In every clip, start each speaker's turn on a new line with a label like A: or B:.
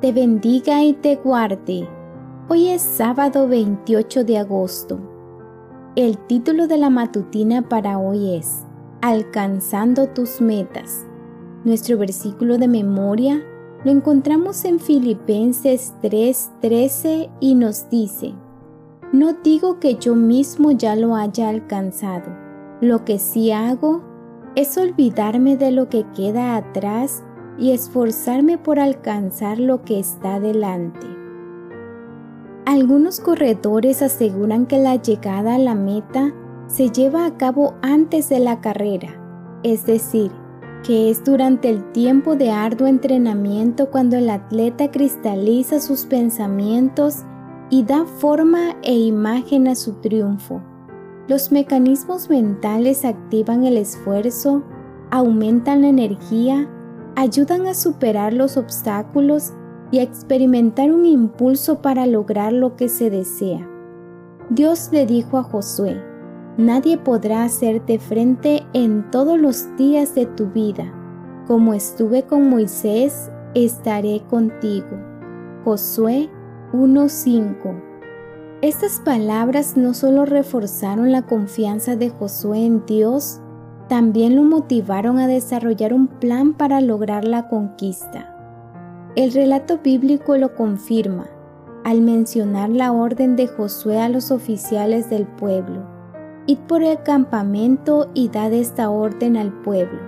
A: te bendiga y te guarde. Hoy es sábado 28 de agosto. El título de la matutina para hoy es Alcanzando tus metas. Nuestro versículo de memoria lo encontramos en Filipenses 3:13 y nos dice, No digo que yo mismo ya lo haya alcanzado, lo que sí hago es olvidarme de lo que queda atrás y esforzarme por alcanzar lo que está delante. Algunos corredores aseguran que la llegada a la meta se lleva a cabo antes de la carrera, es decir, que es durante el tiempo de arduo entrenamiento cuando el atleta cristaliza sus pensamientos y da forma e imagen a su triunfo. Los mecanismos mentales activan el esfuerzo, aumentan la energía, ayudan a superar los obstáculos y a experimentar un impulso para lograr lo que se desea. Dios le dijo a Josué, Nadie podrá hacerte frente en todos los días de tu vida. Como estuve con Moisés, estaré contigo. Josué 1.5 Estas palabras no solo reforzaron la confianza de Josué en Dios, también lo motivaron a desarrollar un plan para lograr la conquista. El relato bíblico lo confirma al mencionar la orden de Josué a los oficiales del pueblo Id por el campamento y dad esta orden al pueblo.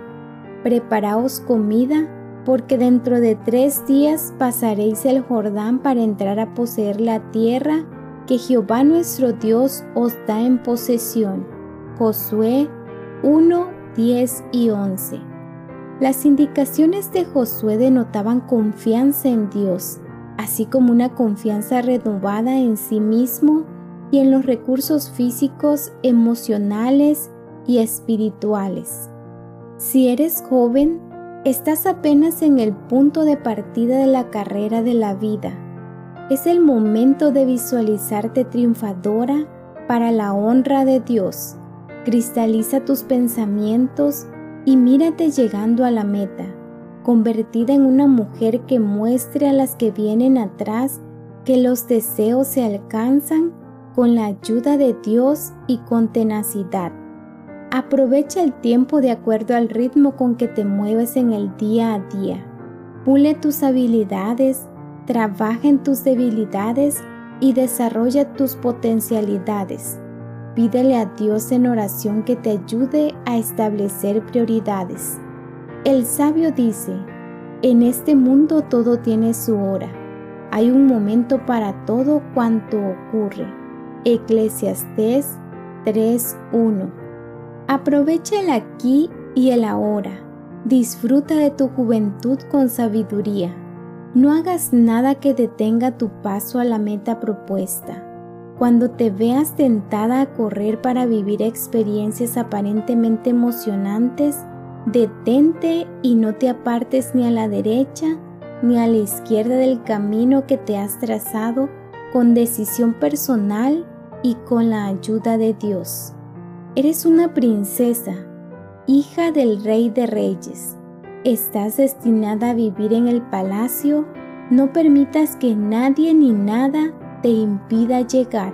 A: Preparaos comida, porque dentro de tres días pasaréis el Jordán para entrar a poseer la tierra que Jehová nuestro Dios os da en posesión. Josué 1, 10 y 11. Las indicaciones de Josué denotaban confianza en Dios, así como una confianza renovada en sí mismo y en los recursos físicos, emocionales y espirituales. Si eres joven, estás apenas en el punto de partida de la carrera de la vida. Es el momento de visualizarte triunfadora para la honra de Dios. Cristaliza tus pensamientos y mírate llegando a la meta, convertida en una mujer que muestre a las que vienen atrás que los deseos se alcanzan con la ayuda de Dios y con tenacidad. Aprovecha el tiempo de acuerdo al ritmo con que te mueves en el día a día. Pule tus habilidades, trabaja en tus debilidades y desarrolla tus potencialidades. Pídele a Dios en oración que te ayude a establecer prioridades. El sabio dice, en este mundo todo tiene su hora. Hay un momento para todo cuanto ocurre. Eclesiastés 3:1. Aprovecha el aquí y el ahora. Disfruta de tu juventud con sabiduría. No hagas nada que detenga tu paso a la meta propuesta. Cuando te veas tentada a correr para vivir experiencias aparentemente emocionantes, detente y no te apartes ni a la derecha ni a la izquierda del camino que te has trazado con decisión personal y con la ayuda de Dios. Eres una princesa, hija del Rey de Reyes. Estás destinada a vivir en el palacio. No permitas que nadie ni nada te impida llegar.